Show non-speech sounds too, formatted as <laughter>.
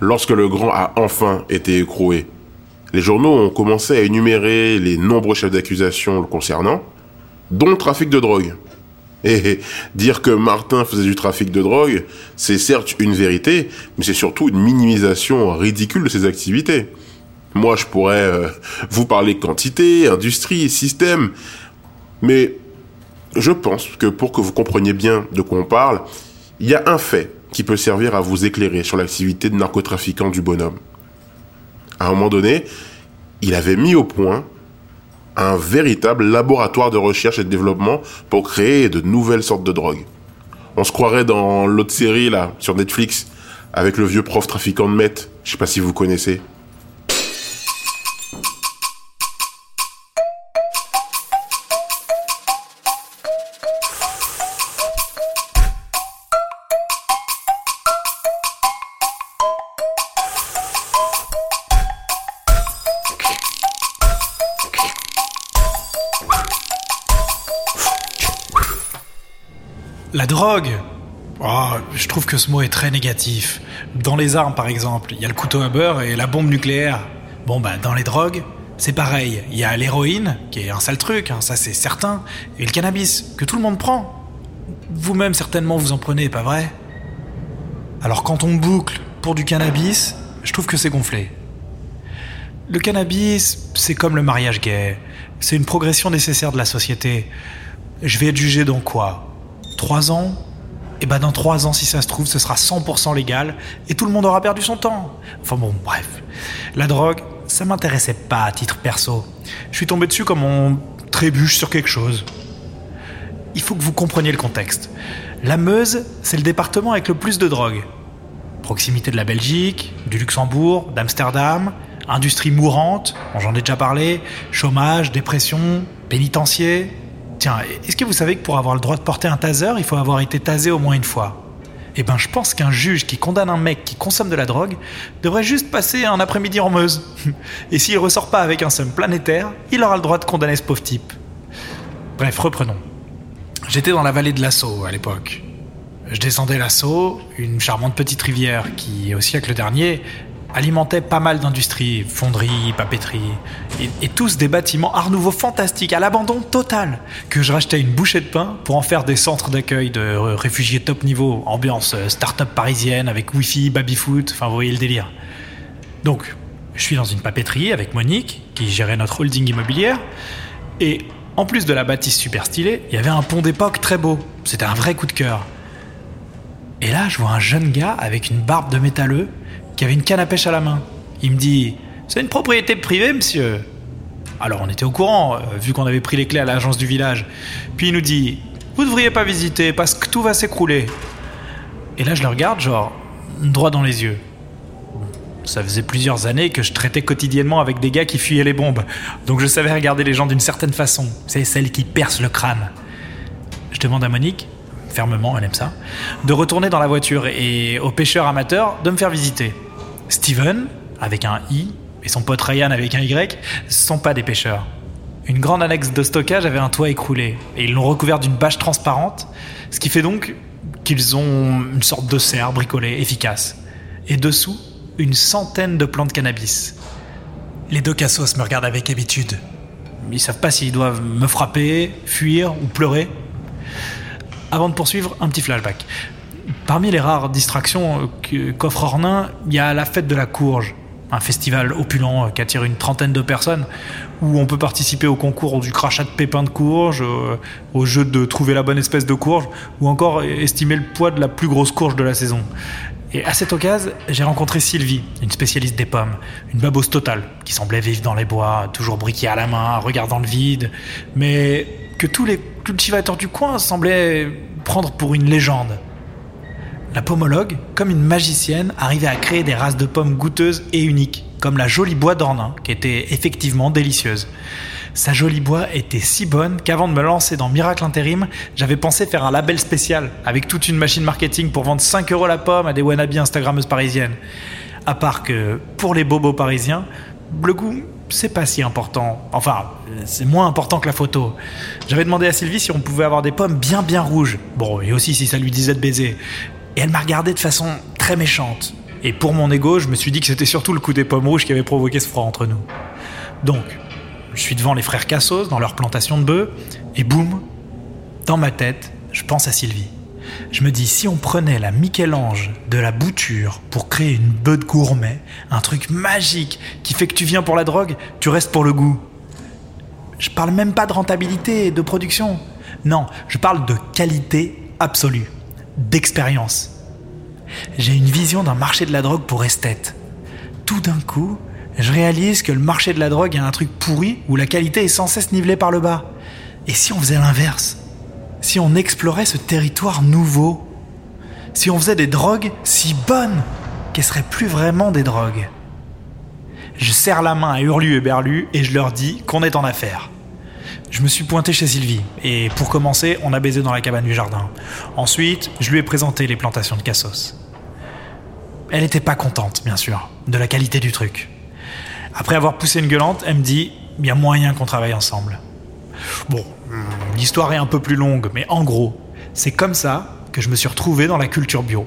lorsque le grand a enfin été écroué. Les journaux ont commencé à énumérer les nombreux chefs d'accusation le concernant, dont le trafic de drogue. Et dire que Martin faisait du trafic de drogue, c'est certes une vérité, mais c'est surtout une minimisation ridicule de ses activités. Moi, je pourrais euh, vous parler quantité, industrie, système, mais je pense que pour que vous compreniez bien de quoi on parle, il y a un fait qui peut servir à vous éclairer sur l'activité de narcotrafiquant du bonhomme. À un moment donné, il avait mis au point un véritable laboratoire de recherche et de développement pour créer de nouvelles sortes de drogues. On se croirait dans l'autre série là sur Netflix avec le vieux prof trafiquant de meth. Je sais pas si vous connaissez. La drogue Oh, je trouve que ce mot est très négatif. Dans les armes, par exemple, il y a le couteau à beurre et la bombe nucléaire. Bon, bah, dans les drogues, c'est pareil. Il y a l'héroïne, qui est un sale truc, hein, ça c'est certain, et le cannabis, que tout le monde prend. Vous-même, certainement, vous en prenez, pas vrai? Alors, quand on boucle pour du cannabis, je trouve que c'est gonflé. Le cannabis, c'est comme le mariage gay. C'est une progression nécessaire de la société. Je vais être jugé dans quoi? Trois ans et ben dans trois ans, si ça se trouve, ce sera 100% légal et tout le monde aura perdu son temps. Enfin bon, bref. La drogue, ça m'intéressait pas à titre perso. Je suis tombé dessus comme on trébuche sur quelque chose. Il faut que vous compreniez le contexte. La Meuse, c'est le département avec le plus de drogue. Proximité de la Belgique, du Luxembourg, d'Amsterdam, industrie mourante, j'en ai déjà parlé, chômage, dépression, pénitencier, Tiens, est-ce que vous savez que pour avoir le droit de porter un taser, il faut avoir été tasé au moins une fois? Eh ben, je pense qu'un juge qui condamne un mec qui consomme de la drogue devrait juste passer un après-midi en Meuse. <laughs> Et s'il ressort pas avec un somme planétaire, il aura le droit de condamner ce pauvre type. Bref, reprenons. J'étais dans la vallée de l'Assaut à l'époque. Je descendais l'Assaut, une charmante petite rivière qui, au siècle dernier, alimentait pas mal d'industries, fonderies, papeteries, et, tous des bâtiments art nouveau fantastiques, à l'abandon total, que je rachetais une bouchée de pain pour en faire des centres d'accueil de réfugiés top niveau, ambiance euh, start-up parisienne avec wifi, baby-foot, enfin vous voyez le délire. Donc, je suis dans une papeterie avec Monique, qui gérait notre holding immobilière, et en plus de la bâtisse super stylée, il y avait un pont d'époque très beau. C'était un vrai coup de cœur. Et là, je vois un jeune gars avec une barbe de métalleux qui avait une canne à pêche à la main. Il me dit C'est une propriété privée, monsieur Alors on était au courant, euh, vu qu'on avait pris les clés à l'agence du village. Puis il nous dit Vous devriez pas visiter parce que tout va s'écrouler. Et là je le regarde, genre, droit dans les yeux. Ça faisait plusieurs années que je traitais quotidiennement avec des gars qui fuyaient les bombes. Donc je savais regarder les gens d'une certaine façon. C'est celle qui perce le crâne. Je demande à Monique, fermement, elle aime ça, de retourner dans la voiture et aux pêcheurs amateurs de me faire visiter. Steven, avec un I, et son pote Ryan avec un Y, sont pas des pêcheurs. Une grande annexe de stockage avait un toit écroulé, et ils l'ont recouvert d'une bâche transparente, ce qui fait donc qu'ils ont une sorte de serre bricolée efficace. Et dessous, une centaine de plantes de cannabis. Les deux cassos me regardent avec habitude. Ils savent pas s'ils doivent me frapper, fuir ou pleurer. Avant de poursuivre, un petit flashback. Parmi les rares distractions qu'offre Ornain, il y a la fête de la courge, un festival opulent euh, qui attire une trentaine de personnes, où on peut participer au concours du crachat de pépins de courge, euh, au jeu de trouver la bonne espèce de courge, ou encore estimer le poids de la plus grosse courge de la saison. Et à cette occasion, j'ai rencontré Sylvie, une spécialiste des pommes, une babose totale, qui semblait vivre dans les bois, toujours briquée à la main, regardant le vide, mais que tous les cultivateurs du coin semblaient prendre pour une légende. La pomologue, comme une magicienne, arrivait à créer des races de pommes goûteuses et uniques, comme la jolie bois d'Ornain, qui était effectivement délicieuse. Sa jolie bois était si bonne qu'avant de me lancer dans Miracle Intérim, j'avais pensé faire un label spécial avec toute une machine marketing pour vendre 5 euros la pomme à des wannabe Instagrammeuses parisiennes. À part que, pour les bobos parisiens, le goût, c'est pas si important. Enfin, c'est moins important que la photo. J'avais demandé à Sylvie si on pouvait avoir des pommes bien bien rouges. Bon, et aussi si ça lui disait de baiser. Et elle m'a regardé de façon très méchante. Et pour mon ego, je me suis dit que c'était surtout le coup des pommes rouges qui avait provoqué ce froid entre nous. Donc, je suis devant les frères Cassos dans leur plantation de bœufs, et boum, dans ma tête, je pense à Sylvie. Je me dis, si on prenait la Michel-Ange de la bouture pour créer une bœuf de gourmet, un truc magique qui fait que tu viens pour la drogue, tu restes pour le goût. Je parle même pas de rentabilité et de production. Non, je parle de qualité absolue, d'expérience. J'ai une vision d'un marché de la drogue pour esthète. Tout d'un coup, je réalise que le marché de la drogue est un truc pourri où la qualité est sans cesse nivelée par le bas. Et si on faisait l'inverse? Si on explorait ce territoire nouveau? Si on faisait des drogues si bonnes qu'elles seraient plus vraiment des drogues? Je serre la main à Hurlu et Berlu et je leur dis qu'on est en affaire. Je me suis pointé chez Sylvie, et pour commencer, on a baisé dans la cabane du jardin. Ensuite, je lui ai présenté les plantations de cassos. Elle n'était pas contente, bien sûr, de la qualité du truc. Après avoir poussé une gueulante, elle me dit il y a moyen qu'on travaille ensemble. Bon, hmm, l'histoire est un peu plus longue, mais en gros, c'est comme ça que je me suis retrouvé dans la culture bio.